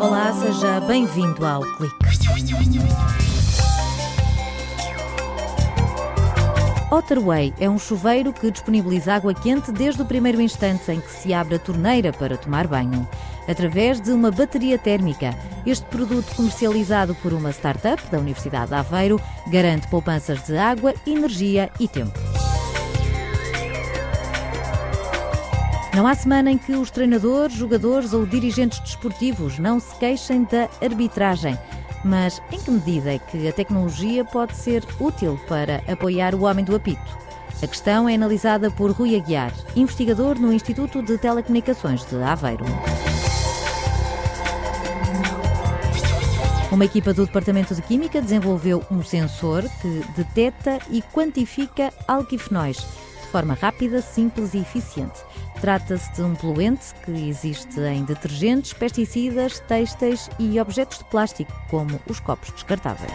Olá, seja bem-vindo ao Clique. Otterway é um chuveiro que disponibiliza água quente desde o primeiro instante em que se abre a torneira para tomar banho. Através de uma bateria térmica, este produto comercializado por uma startup da Universidade de Aveiro garante poupanças de água, energia e tempo. Não há semana em que os treinadores, jogadores ou dirigentes desportivos não se queixem da arbitragem. Mas em que medida é que a tecnologia pode ser útil para apoiar o homem do apito? A questão é analisada por Rui Aguiar, investigador no Instituto de Telecomunicações de Aveiro. Uma equipa do Departamento de Química desenvolveu um sensor que detecta e quantifica alquifenóis de forma rápida, simples e eficiente. Trata-se de um poluente que existe em detergentes, pesticidas, têxteis e objetos de plástico, como os copos descartáveis.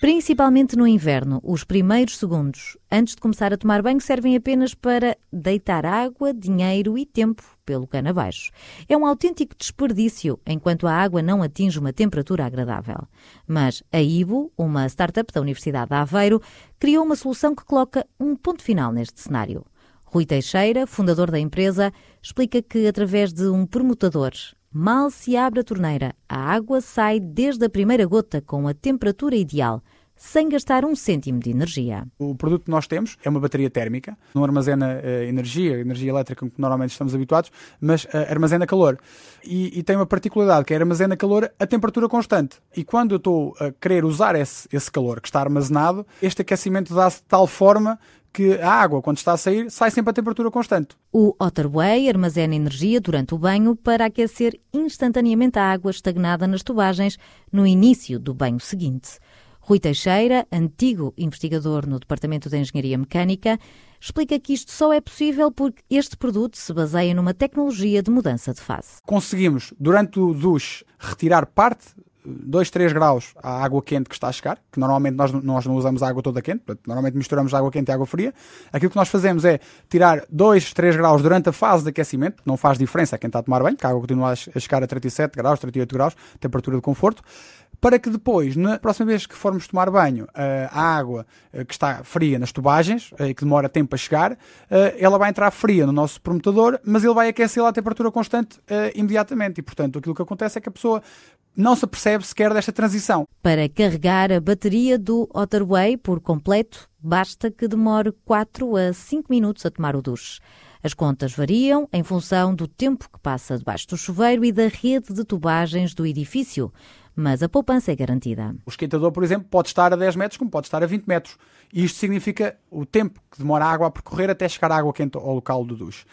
Principalmente no inverno, os primeiros segundos antes de começar a tomar banho servem apenas para deitar água, dinheiro e tempo pelo cano abaixo. É um autêntico desperdício enquanto a água não atinge uma temperatura agradável. Mas a Ibo, uma startup da Universidade de Aveiro, criou uma solução que coloca um ponto final neste cenário. Rui Teixeira, fundador da empresa, explica que através de um permutador Mal se abre a torneira, a água sai desde a primeira gota com a temperatura ideal, sem gastar um cêntimo de energia. O produto que nós temos é uma bateria térmica, não armazena uh, energia, energia elétrica que normalmente estamos habituados, mas uh, armazena calor. E, e, tem uma particularidade que é armazena calor a temperatura constante. E quando eu estou a querer usar esse, esse calor que está armazenado, este aquecimento dá-se de tal forma que a água, quando está a sair, sai sempre a temperatura constante. O Otterway armazena energia durante o banho para aquecer instantaneamente a água estagnada nas tubagens no início do banho seguinte. Rui Teixeira, antigo investigador no Departamento de Engenharia Mecânica, explica que isto só é possível porque este produto se baseia numa tecnologia de mudança de fase. Conseguimos, durante o duche, retirar parte 2, 3 graus à água quente que está a chegar, que normalmente nós, nós não usamos a água toda quente, portanto, normalmente misturamos água quente e água fria. Aquilo que nós fazemos é tirar 2, 3 graus durante a fase de aquecimento, não faz diferença a quem está a tomar banho, que a água continua a chegar a 37 graus, 38 graus, temperatura de conforto para que depois, na próxima vez que formos tomar banho, eh, a água eh, que está fria nas tubagens, eh, que demora tempo a chegar, ela vai entrar fria no nosso permutador, mas ele vai aquecê-la a temperatura constante imediatamente. E, portanto, aquilo que acontece é que a pessoa não se percebe sequer desta transição. Para carregar a bateria do Otterway por completo, basta que demore 4 a 5 minutos a tomar o duche. As contas variam em função do tempo que passa debaixo do chuveiro e da rede de tubagens do edifício mas a poupança é garantida. O esquentador, por exemplo, pode estar a 10 metros, como pode estar a 20 metros. E isto significa o tempo que demora a água a percorrer até chegar a água quente ao local do duche.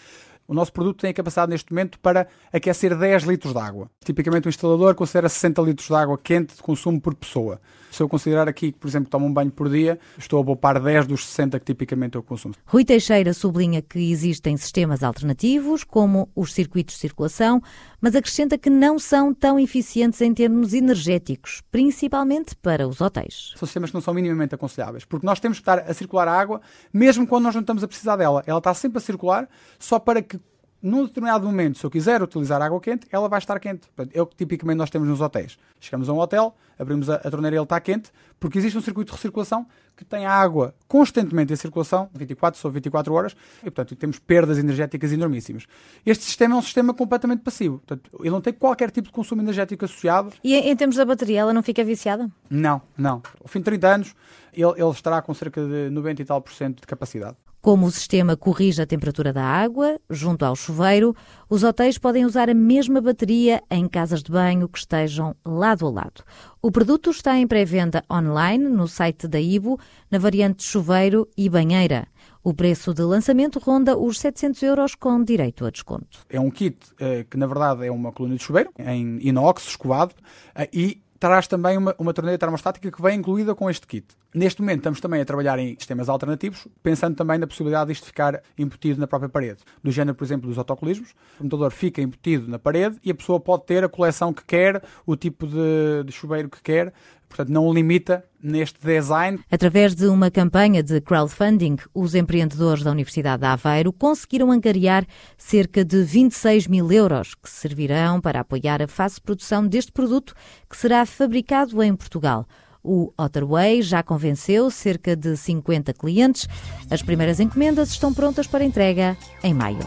O nosso produto tem a capacidade neste momento para aquecer 10 litros de água. Tipicamente o instalador considera 60 litros de água quente de consumo por pessoa. Se eu considerar aqui que, por exemplo, tomo um banho por dia, estou a poupar 10 dos 60 que tipicamente eu consumo. Rui Teixeira sublinha que existem sistemas alternativos, como os circuitos de circulação, mas acrescenta que não são tão eficientes em termos energéticos, principalmente para os hotéis. São sistemas que não são minimamente aconselháveis, porque nós temos que estar a circular a água, mesmo quando nós não estamos a precisar dela. Ela está sempre a circular, só para que num determinado momento, se eu quiser utilizar água quente, ela vai estar quente. Portanto, é o que tipicamente nós temos nos hotéis. Chegamos a um hotel, abrimos a, a torneira e ele está quente, porque existe um circuito de recirculação que tem a água constantemente em circulação, 24 sobre 24 horas, e portanto temos perdas energéticas enormíssimas. Este sistema é um sistema completamente passivo, portanto, ele não tem qualquer tipo de consumo energético associado. E em termos da bateria, ela não fica viciada? Não, não. Ao fim de 30 anos, ele, ele estará com cerca de 90 e tal por cento de capacidade. Como o sistema corrige a temperatura da água, junto ao chuveiro, os hotéis podem usar a mesma bateria em casas de banho que estejam lado a lado. O produto está em pré-venda online no site da Ibo, na variante chuveiro e banheira. O preço de lançamento ronda os 700 euros com direito a desconto. É um kit eh, que, na verdade, é uma coluna de chuveiro em inox, escovado, eh, e traz também uma, uma torneira termostática que vem incluída com este kit. Neste momento estamos também a trabalhar em sistemas alternativos, pensando também na possibilidade de isto ficar embutido na própria parede. Do género, por exemplo, dos autocolismos. O computador fica embutido na parede e a pessoa pode ter a coleção que quer, o tipo de, de chuveiro que quer, portanto não o limita neste design. Através de uma campanha de crowdfunding, os empreendedores da Universidade de Aveiro conseguiram angariar cerca de 26 mil euros, que servirão para apoiar a fase de produção deste produto, que será fabricado em Portugal. O Otterway já convenceu cerca de 50 clientes. As primeiras encomendas estão prontas para entrega em maio.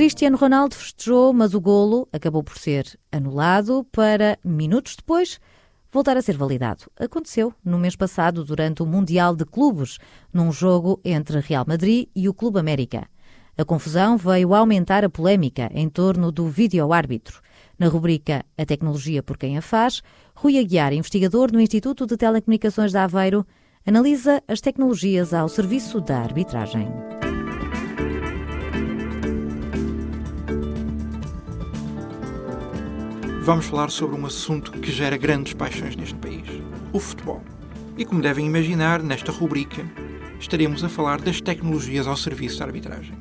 Cristiano Ronaldo festejou, mas o golo acabou por ser anulado para, minutos depois, voltar a ser validado. Aconteceu no mês passado, durante o Mundial de Clubes, num jogo entre Real Madrid e o Clube América. A confusão veio aumentar a polémica em torno do vídeo-árbitro. Na rubrica A Tecnologia por Quem a Faz, Rui Aguiar, investigador no Instituto de Telecomunicações de Aveiro, analisa as tecnologias ao serviço da arbitragem. Vamos falar sobre um assunto que gera grandes paixões neste país: o futebol. E como devem imaginar, nesta rubrica estaremos a falar das tecnologias ao serviço da arbitragem.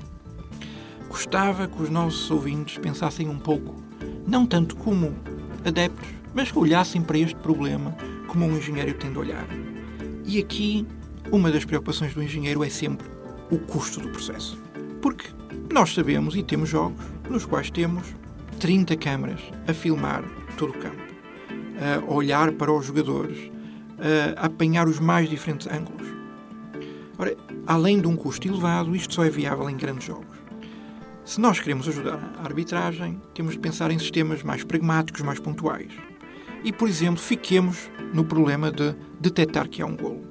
Gostava que os nossos ouvintes pensassem um pouco não tanto como adeptos, mas que olhassem para este problema como um engenheiro tem de olhar. E aqui, uma das preocupações do engenheiro é sempre o custo do processo. Porque nós sabemos e temos jogos nos quais temos 30 câmaras a filmar todo o campo, a olhar para os jogadores, a apanhar os mais diferentes ângulos. Ora, além de um custo elevado, isto só é viável em grandes jogos. Se nós queremos ajudar a arbitragem, temos de pensar em sistemas mais pragmáticos, mais pontuais. E, por exemplo, fiquemos no problema de detectar que há um golo.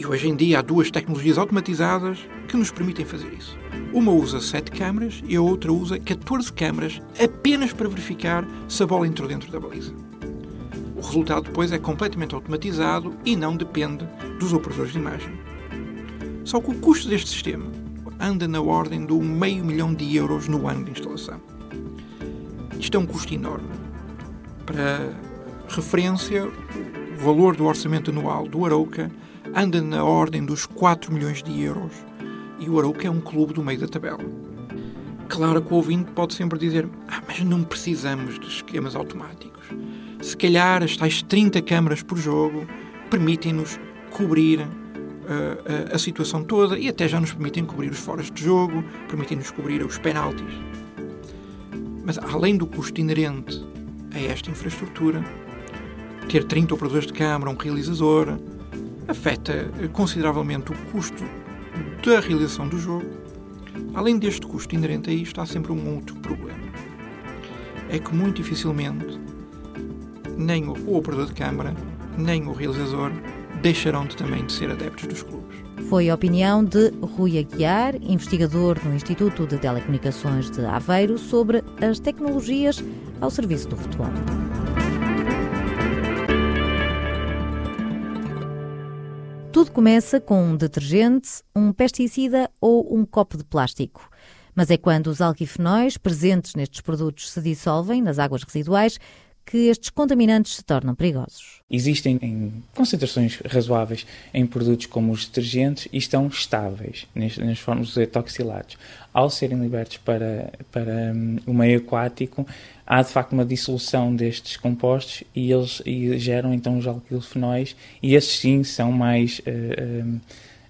E hoje em dia há duas tecnologias automatizadas que nos permitem fazer isso. Uma usa 7 câmaras e a outra usa 14 câmaras apenas para verificar se a bola entrou dentro da baliza. O resultado depois é completamente automatizado e não depende dos operadores de imagem. Só que o custo deste sistema anda na ordem do meio milhão de euros no ano de instalação. Isto é um custo enorme. Para referência, o valor do orçamento anual do Arouca anda na ordem dos 4 milhões de euros e o Arouca é um clube do meio da tabela. Claro que o ouvinte pode sempre dizer ah, mas não precisamos de esquemas automáticos. Se calhar as tais 30 câmaras por jogo permitem-nos cobrir a, a, situação toda e até já nos permitem cobrir os foras de jogo, permitem-nos cobrir os penaltis. Mas além do custo inerente a esta infraestrutura, ter 30 operadores de câmara, um realizador, afeta consideravelmente o custo da realização do jogo. Além deste custo inerente a isto, há sempre um outro problema. É que muito dificilmente nem o operador de câmara, nem o realizador deixarão de, também de ser adeptos dos clubes. Foi a opinião de Rui Aguiar, investigador no Instituto de Telecomunicações de Aveiro, sobre as tecnologias ao serviço do futebol. Tudo começa com um detergente, um pesticida ou um copo de plástico. Mas é quando os alquifenóis presentes nestes produtos se dissolvem nas águas residuais que estes contaminantes se tornam perigosos. Existem em concentrações razoáveis em produtos como os detergentes e estão estáveis nas formas dos etoxilados. Ao serem libertos para, para um, o meio aquático, há de facto uma dissolução destes compostos e eles e geram então os alquilfenóis e esses sim são mais uh,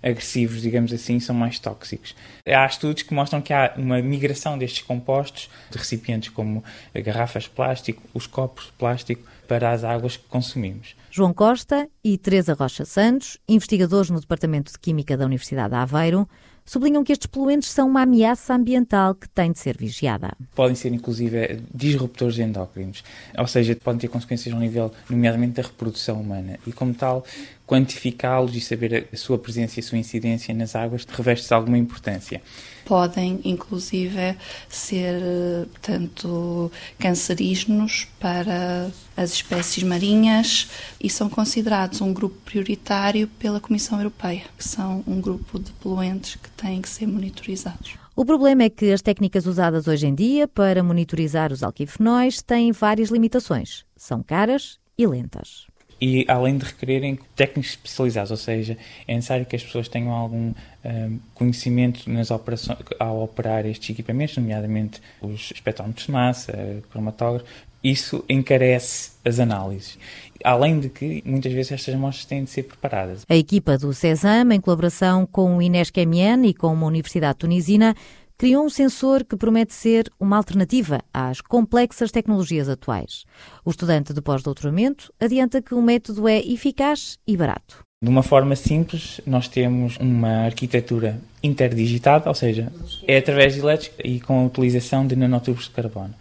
agressivos, digamos assim, são mais tóxicos. Há estudos que mostram que há uma migração destes compostos de recipientes como garrafas de plástico, os copos de plástico, para as águas que consumimos. João Costa e Teresa Rocha Santos, investigadores no Departamento de Química da Universidade de Aveiro, sublinham que estes poluentes são uma ameaça ambiental que tem de ser vigiada. Podem ser, inclusive, disruptores endócrinos, ou seja, podem ter consequências ao nível, nomeadamente, da reprodução humana. E, como tal, quantificá-los e saber a sua presença e a sua incidência nas águas reveste alguma importância. Podem, inclusive, ser tanto cancerígenos para as espécies marinhas e são considerados um grupo prioritário pela Comissão Europeia, que são um grupo de poluentes que têm que ser monitorizados. O problema é que as técnicas usadas hoje em dia para monitorizar os alquifenóis têm várias limitações. São caras e lentas e além de requererem técnicos especializados, ou seja, é necessário que as pessoas tenham algum um, conhecimento nas operações, ao operar estes equipamentos, nomeadamente os espectrómetros de massa, cromatógrafos, isso encarece as análises. Além de que, muitas vezes, estas amostras têm de ser preparadas. A equipa do CESAM, em colaboração com o INESC-MN e com uma universidade tunisina, criou um sensor que promete ser uma alternativa às complexas tecnologias atuais. O estudante de pós-doutoramento adianta que o método é eficaz e barato. De uma forma simples, nós temos uma arquitetura interdigitada, ou seja, é através de elétrica e com a utilização de nanotubos de carbono.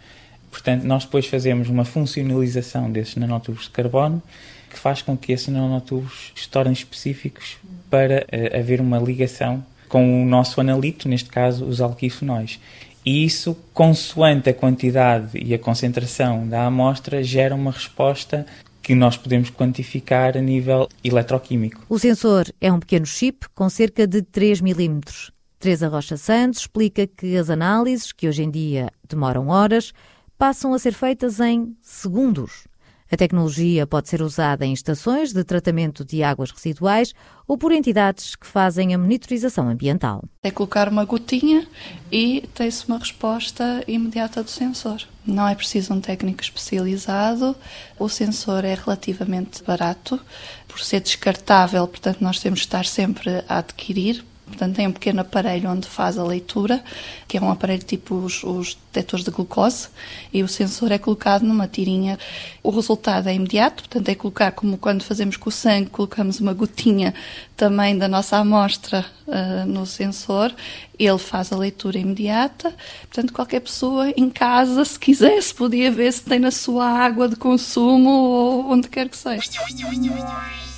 Portanto, nós depois fazemos uma funcionalização desses nanotubos de carbono que faz com que esses nanotubos se tornem específicos para uh, haver uma ligação com o nosso analito, neste caso os alquifenóis. E isso, consoante a quantidade e a concentração da amostra, gera uma resposta que nós podemos quantificar a nível eletroquímico. O sensor é um pequeno chip com cerca de 3 milímetros. Teresa Rocha Santos explica que as análises, que hoje em dia demoram horas, passam a ser feitas em segundos. A tecnologia pode ser usada em estações de tratamento de águas residuais ou por entidades que fazem a monitorização ambiental. É colocar uma gotinha e tem-se uma resposta imediata do sensor. Não é preciso um técnico especializado, o sensor é relativamente barato, por ser descartável, portanto, nós temos de estar sempre a adquirir, Portanto, tem um pequeno aparelho onde faz a leitura, que é um aparelho tipo os, os detectores de glucose, e o sensor é colocado numa tirinha. O resultado é imediato, portanto, é colocar como quando fazemos com o sangue, colocamos uma gotinha também da nossa amostra uh, no sensor, ele faz a leitura imediata. Portanto, qualquer pessoa em casa, se quisesse, podia ver se tem na sua água de consumo ou onde quer que seja.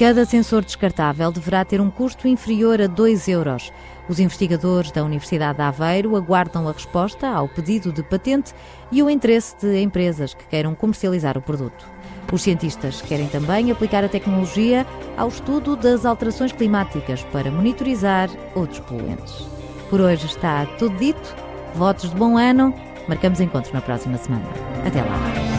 Cada sensor descartável deverá ter um custo inferior a 2 euros. Os investigadores da Universidade de Aveiro aguardam a resposta ao pedido de patente e o interesse de empresas que queiram comercializar o produto. Os cientistas querem também aplicar a tecnologia ao estudo das alterações climáticas para monitorizar outros poluentes. Por hoje está tudo dito. Votos de bom ano. Marcamos encontro na próxima semana. Até lá.